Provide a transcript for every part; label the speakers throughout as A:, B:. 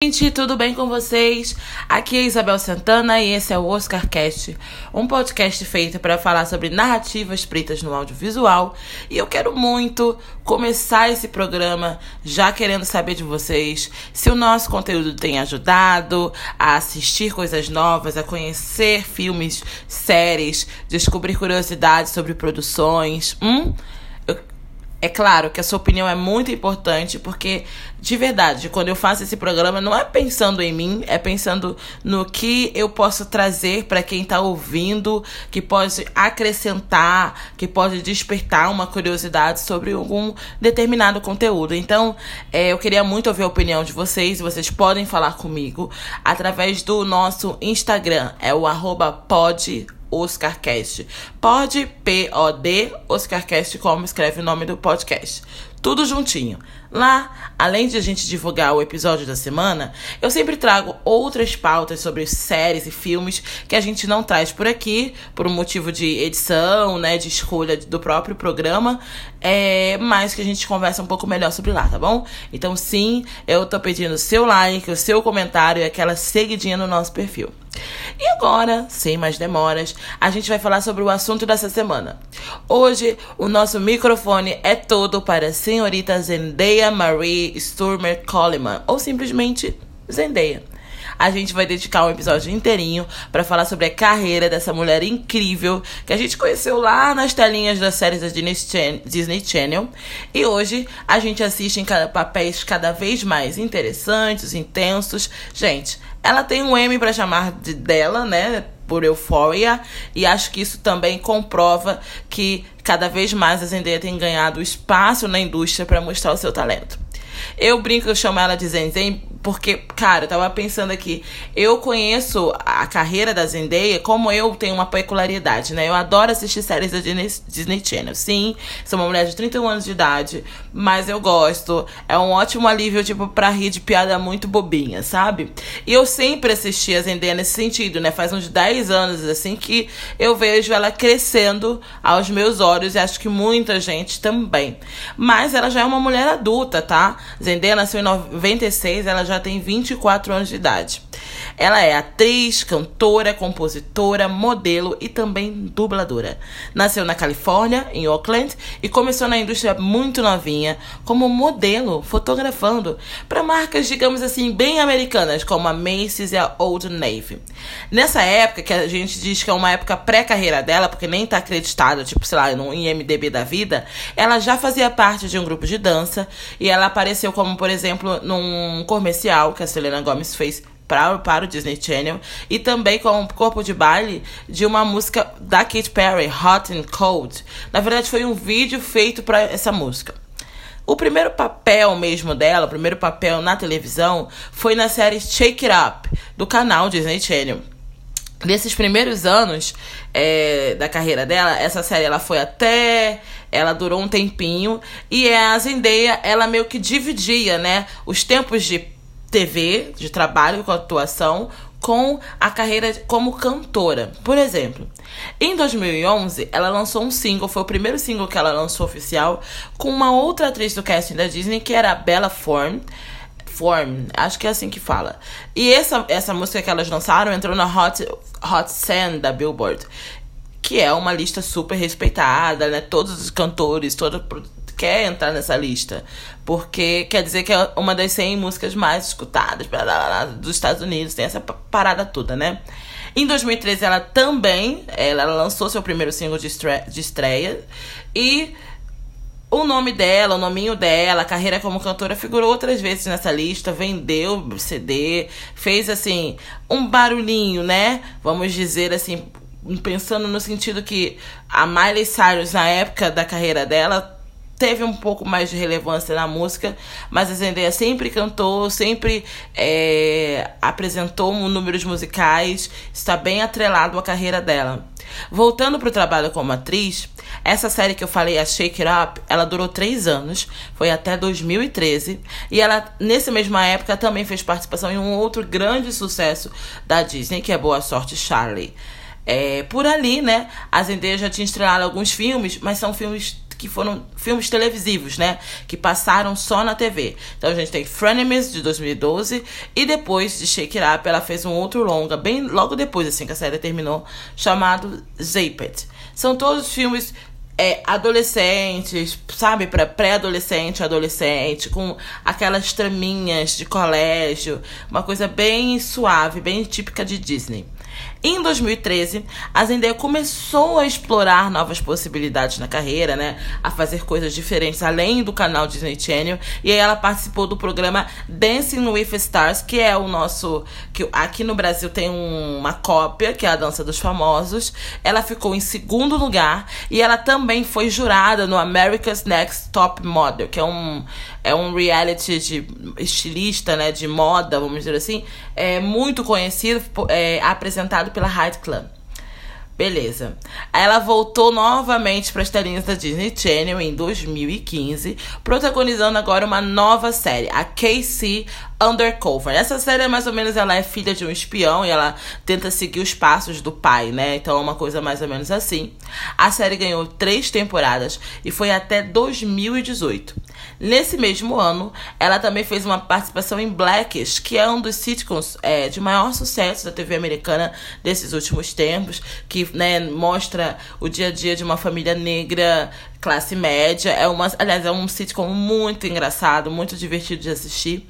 A: Gente, tudo bem com vocês? Aqui é Isabel Santana e esse é o Oscarcast, um podcast feito para falar sobre narrativas pretas no audiovisual. E eu quero muito começar esse programa já querendo saber de vocês se o nosso conteúdo tem ajudado a assistir coisas novas, a conhecer filmes, séries, descobrir curiosidades sobre produções. Hum? É claro que a sua opinião é muito importante, porque, de verdade, quando eu faço esse programa, não é pensando em mim, é pensando no que eu posso trazer para quem está ouvindo, que pode acrescentar, que pode despertar uma curiosidade sobre algum determinado conteúdo. Então, é, eu queria muito ouvir a opinião de vocês, vocês podem falar comigo através do nosso Instagram, é o arroba pod Oscarcast. Pod, P-O-D, Oscarcast, como escreve o nome do podcast. Tudo juntinho. Lá, além de a gente divulgar o episódio da semana, eu sempre trago outras pautas sobre séries e filmes que a gente não traz por aqui, por um motivo de edição, né, de escolha do próprio programa, é, mas que a gente conversa um pouco melhor sobre lá, tá bom? Então, sim, eu tô pedindo o seu like, o seu comentário e aquela seguidinha no nosso perfil. E agora, sem mais demoras, a gente vai falar sobre o assunto dessa semana. Hoje, o nosso microfone é todo para a senhorita Zendaya Marie Sturmer Coleman, ou simplesmente Zendaya. A gente vai dedicar um episódio inteirinho para falar sobre a carreira dessa mulher incrível que a gente conheceu lá nas telinhas das séries da Disney Channel. E hoje a gente assiste em papéis cada vez mais interessantes, intensos. Gente, ela tem um M para chamar de dela, né? Por Euphoria, e acho que isso também comprova que cada vez mais a Zendaya tem ganhado espaço na indústria para mostrar o seu talento. Eu brinco, eu chamo ela de Zenzen porque, cara, eu tava pensando aqui, eu conheço a carreira da Zendaya como eu tenho uma peculiaridade, né? Eu adoro assistir séries da Disney Channel. Sim, sou uma mulher de 31 anos de idade, mas eu gosto. É um ótimo alívio, tipo, pra rir de piada muito bobinha, sabe? E eu sempre assisti a Zendaya nesse sentido, né? Faz uns 10 anos, assim, que eu vejo ela crescendo aos meus olhos e acho que muita gente também. Mas ela já é uma mulher adulta, tá? Zendaya nasceu em 96, ela já tem 24 anos de idade. Ela é atriz, cantora, compositora, modelo e também dubladora. Nasceu na Califórnia, em Oakland, e começou na indústria muito novinha, como modelo, fotografando para marcas, digamos assim, bem americanas, como a Macy's e a Old Navy. Nessa época, que a gente diz que é uma época pré-carreira dela, porque nem tá acreditada, tipo, sei lá, no IMDB da vida, ela já fazia parte de um grupo de dança e ela apareceu como, por exemplo, num comercial que a Selena Gomez fez para, para o Disney Channel e também com o corpo de baile de uma música da Katy Perry, Hot and Cold. Na verdade, foi um vídeo feito para essa música. O primeiro papel mesmo dela, o primeiro papel na televisão, foi na série Shake It Up, do canal Disney Channel. Nesses primeiros anos é, da carreira dela, essa série ela foi até. Ela durou um tempinho. E a Zendaya, ela meio que dividia, né? Os tempos de TV, de trabalho com atuação, com a carreira como cantora. Por exemplo, em 2011, ela lançou um single, foi o primeiro single que ela lançou oficial, com uma outra atriz do casting da Disney, que era a Bella Form. Form, acho que é assim que fala. E essa, essa música que elas lançaram entrou na Hot, Hot 100 da Billboard, que é uma lista super respeitada, né? Todos os cantores, toda quer entrar nessa lista. Porque quer dizer que é uma das 100 músicas mais escutadas blá, blá, blá, dos Estados Unidos. Tem essa parada toda, né? Em 2013, ela também ela lançou seu primeiro single de estreia, de estreia e o nome dela, o nominho dela, a carreira como cantora figurou outras vezes nessa lista, vendeu CD, fez assim um barulhinho, né? Vamos dizer assim, pensando no sentido que a Miley Cyrus na época da carreira dela teve um pouco mais de relevância na música, mas a Zendaya sempre cantou, sempre é, apresentou números musicais, está bem atrelado à carreira dela. Voltando para o trabalho como atriz, essa série que eu falei, a Shake It Up, ela durou três anos, foi até 2013, e ela, nessa mesma época, também fez participação em um outro grande sucesso da Disney, que é Boa Sorte Charlie. É, por ali, né, a Zendaya já tinha estrelado alguns filmes, mas são filmes que foram filmes televisivos, né? Que passaram só na TV. Então a gente tem Frenemies de 2012 e depois de Shake It Up ela fez um outro longa, bem logo depois assim que a série terminou, chamado Zaped. São todos filmes é, adolescentes, sabe, para pré-adolescente, adolescente, com aquelas traminhas de colégio, uma coisa bem suave, bem típica de Disney. Em 2013, a Zendaya começou a explorar novas possibilidades na carreira, né? A fazer coisas diferentes além do canal Disney Channel. E aí ela participou do programa Dancing with Stars, que é o nosso. que Aqui no Brasil tem uma cópia, que é a Dança dos Famosos. Ela ficou em segundo lugar e ela também foi jurada no America's Next Top Model, que é um, é um reality de estilista, né? De moda, vamos dizer assim. É muito conhecido, é, apresentado pela Hyde Club. Beleza. Ela voltou novamente para as telinhas da Disney Channel em 2015, protagonizando agora uma nova série, a Casey Undercover. Essa série, mais ou menos, ela é filha de um espião e ela tenta seguir os passos do pai, né? Então é uma coisa mais ou menos assim. A série ganhou três temporadas e foi até 2018. Nesse mesmo ano, ela também fez uma participação em Blackish, que é um dos sitcoms é, de maior sucesso da TV americana desses últimos tempos, que né, mostra o dia a dia de uma família negra classe média. É uma, aliás, é um sitcom muito engraçado, muito divertido de assistir.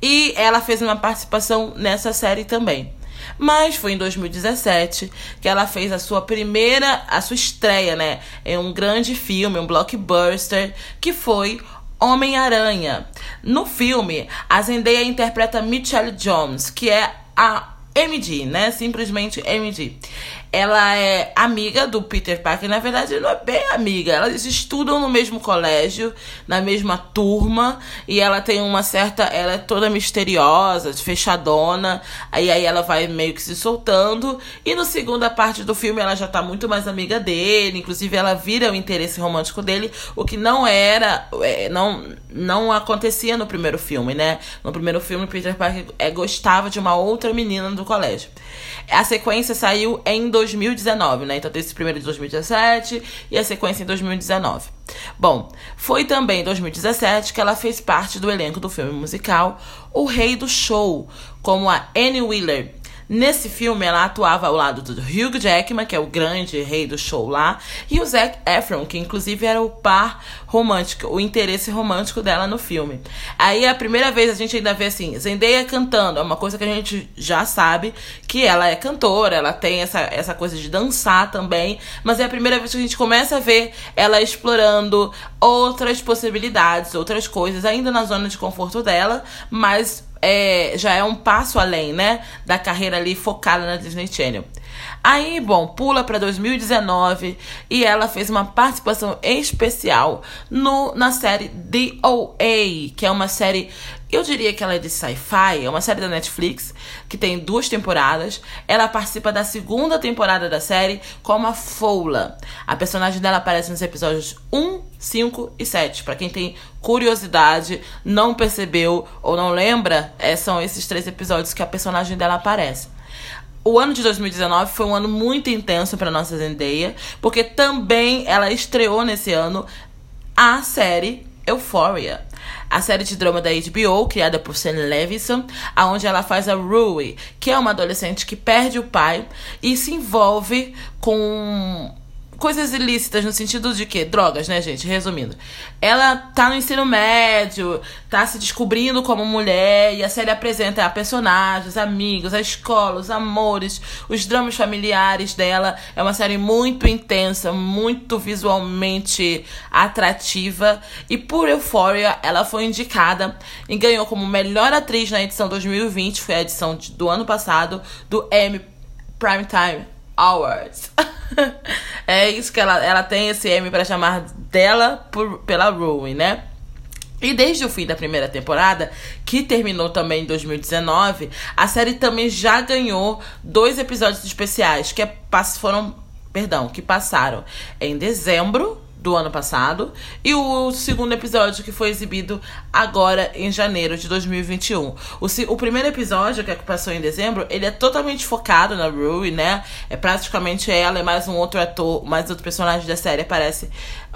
A: E ela fez uma participação nessa série também. Mas foi em 2017 que ela fez a sua primeira, a sua estreia, né, em um grande filme, um blockbuster, que foi Homem-Aranha. No filme, a Zendaya interpreta Michelle Jones, que é a MD, né? Simplesmente MD ela é amiga do Peter Parker. Na verdade, não é bem amiga. Elas estudam no mesmo colégio, na mesma turma. E ela tem uma certa. Ela é toda misteriosa, fechadona. Aí, aí ela vai meio que se soltando. E no segunda parte do filme, ela já tá muito mais amiga dele. Inclusive, ela vira o interesse romântico dele. O que não era. É, não, não acontecia no primeiro filme, né? No primeiro filme, Peter Parker é, gostava de uma outra menina do colégio. A sequência saiu em 2019, né? Então tem esse primeiro de 2017 e a sequência em 2019. Bom, foi também em 2017 que ela fez parte do elenco do filme musical O Rei do Show, como a Annie Wheeler, Nesse filme, ela atuava ao lado do Hugh Jackman, que é o grande rei do show lá, e o Zac Efron, que inclusive era o par romântico, o interesse romântico dela no filme. Aí a primeira vez a gente ainda vê assim, Zendaya cantando, é uma coisa que a gente já sabe que ela é cantora, ela tem essa, essa coisa de dançar também, mas é a primeira vez que a gente começa a ver ela explorando outras possibilidades, outras coisas, ainda na zona de conforto dela, mas é, já é um passo além, né? Da carreira ali focada na Disney Channel. Aí, bom, pula para 2019 e ela fez uma participação especial no, na série The OA, que é uma série eu diria que ela é de sci-fi, é uma série da Netflix que tem duas temporadas. Ela participa da segunda temporada da série como a Foula. A personagem dela aparece nos episódios 1, 5 e 7. Para quem tem curiosidade, não percebeu ou não lembra, é, são esses três episódios que a personagem dela aparece. O ano de 2019 foi um ano muito intenso para nossa Zendaya, porque também ela estreou nesse ano a série Euphoria a série de drama da HBO, criada por Sam Levinson, aonde ela faz a Rui, que é uma adolescente que perde o pai e se envolve com coisas ilícitas no sentido de que drogas, né, gente? Resumindo, ela tá no ensino médio, tá se descobrindo como mulher e a série apresenta a personagens, amigos, a escola, os amores, os dramas familiares dela. É uma série muito intensa, muito visualmente atrativa e por Euphoria ela foi indicada e ganhou como melhor atriz na edição 2020, foi a edição do ano passado do Emmy Primetime Awards. é isso que ela, ela tem esse M para chamar dela por, pela Rui, né? E desde o fim da primeira temporada, que terminou também em 2019, a série também já ganhou dois episódios especiais que é, foram, perdão, que passaram em dezembro do ano passado e o segundo episódio que foi exibido agora em janeiro de 2021. O, o primeiro episódio, que, é que passou em dezembro, ele é totalmente focado na Rue, né? É praticamente ela e mais um outro ator, mais outro personagem da série aparece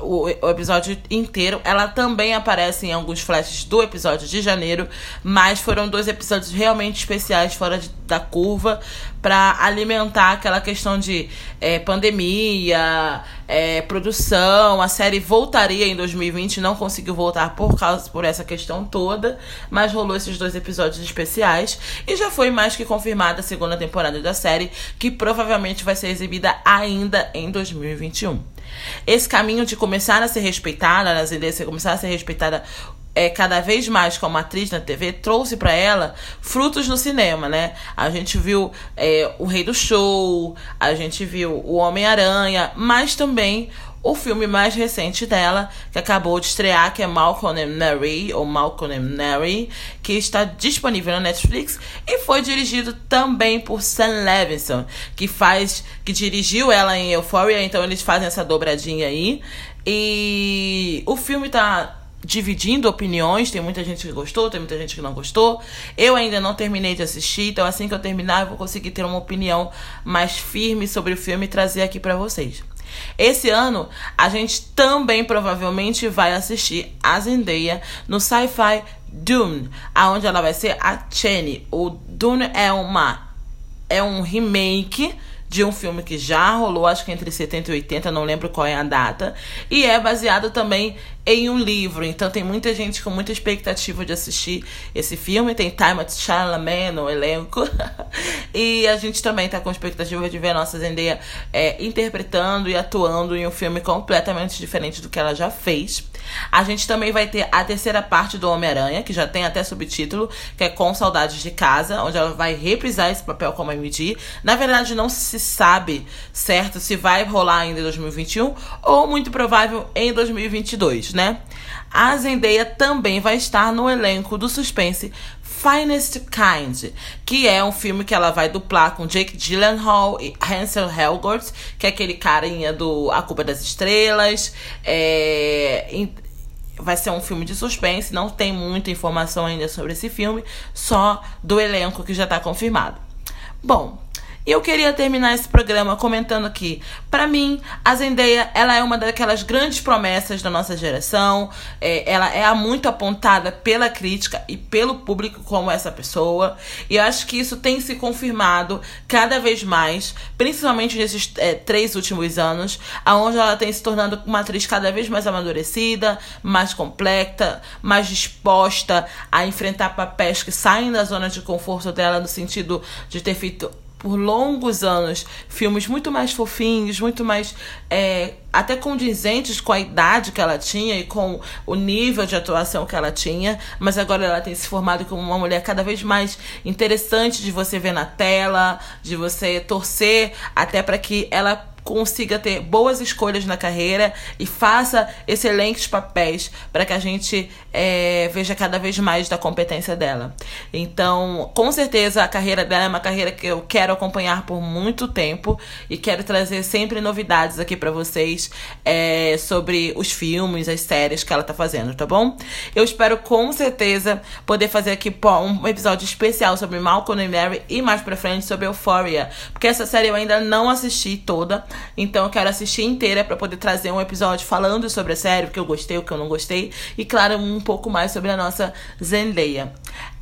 A: o, o episódio inteiro. Ela também aparece em alguns flashes do episódio de janeiro, mas foram dois episódios realmente especiais fora de, da curva para alimentar aquela questão de é, pandemia, é, produção. A série voltaria em 2020, não conseguiu voltar por causa por essa questão toda, mas rolou esses dois episódios especiais e já foi mais que confirmada a segunda temporada da série, que provavelmente vai ser exibida ainda em 2021. Esse caminho de começar a ser respeitada, ideias de começar a ser respeitada é, cada vez mais como atriz na TV trouxe para ela frutos no cinema, né? A gente viu é, O Rei do Show, a gente viu O Homem-Aranha, mas também o filme mais recente dela, que acabou de estrear, que é Malcolm and Mary, ou Malcolm and Mary, que está disponível na Netflix e foi dirigido também por Sam Levinson, que faz, que dirigiu ela em Euphoria, então eles fazem essa dobradinha aí. E o filme tá dividindo opiniões. Tem muita gente que gostou, tem muita gente que não gostou. Eu ainda não terminei de assistir, então assim que eu terminar, eu vou conseguir ter uma opinião mais firme sobre o filme e trazer aqui para vocês. Esse ano, a gente também provavelmente vai assistir a Zendaya no Sci-Fi Dune, aonde ela vai ser a Cheney. O Dune é uma é um remake de um filme que já rolou, acho que entre 70 e 80, não lembro qual é a data, e é baseado também em um livro. Então tem muita gente com muita expectativa de assistir esse filme. Tem Timothée Chalamet no elenco. e a gente também tá com expectativa de ver a nossa Zendaya é, interpretando e atuando em um filme completamente diferente do que ela já fez. A gente também vai ter a terceira parte do Homem-Aranha, que já tem até subtítulo, que é Com Saudades de Casa, onde ela vai reprisar esse papel como MD. Na verdade, não se sabe certo se vai rolar ainda em 2021 ou muito provável em 2022, né? A Zendaya também vai estar no elenco do suspense Finest Kind, que é um filme que ela vai duplar com Jake Gyllenhaal e Hansel Elgort, que é aquele carinha do A Culpa das Estrelas. É, vai ser um filme de suspense, não tem muita informação ainda sobre esse filme, só do elenco que já está confirmado. Bom, eu queria terminar esse programa comentando que, para mim, a Zendaya, ela é uma daquelas grandes promessas da nossa geração. É, ela é muito apontada pela crítica e pelo público como essa pessoa. E eu acho que isso tem se confirmado cada vez mais, principalmente nesses é, três últimos anos, aonde ela tem se tornando uma atriz cada vez mais amadurecida, mais completa, mais disposta a enfrentar papéis que saem da zona de conforto dela no sentido de ter feito por longos anos filmes muito mais fofinhos, muito mais é, até condizentes com a idade que ela tinha e com o nível de atuação que ela tinha, mas agora ela tem se formado como uma mulher cada vez mais interessante de você ver na tela, de você torcer até para que ela consiga ter boas escolhas na carreira e faça excelentes papéis para que a gente é, veja cada vez mais da competência dela. Então, com certeza, a carreira dela é uma carreira que eu quero acompanhar por muito tempo e quero trazer sempre novidades aqui para vocês é, sobre os filmes, as séries que ela tá fazendo, tá bom? Eu espero com certeza poder fazer aqui um episódio especial sobre Malcolm e Mary e mais pra frente sobre Euphoria, porque essa série eu ainda não assisti toda. Então eu quero assistir inteira para poder trazer um episódio falando sobre a série, o que eu gostei, o que eu não gostei. E claro, um pouco mais sobre a nossa Zendaya.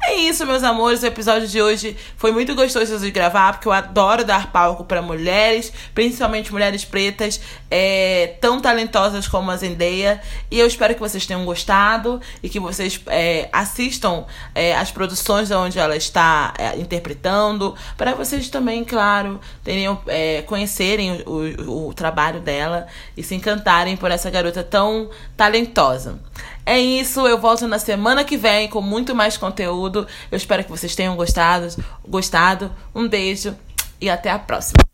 A: É isso, meus amores. O episódio de hoje foi muito gostoso de gravar, porque eu adoro dar palco para mulheres, principalmente mulheres pretas, é, tão talentosas como a Zendaya. E eu espero que vocês tenham gostado e que vocês é, assistam é, as produções onde ela está é, interpretando, para vocês também, claro, tenham, é, conhecerem o, o trabalho dela e se encantarem por essa garota tão talentosa. É isso, eu volto na semana que vem com muito mais conteúdo. Eu espero que vocês tenham gostado. gostado. Um beijo e até a próxima.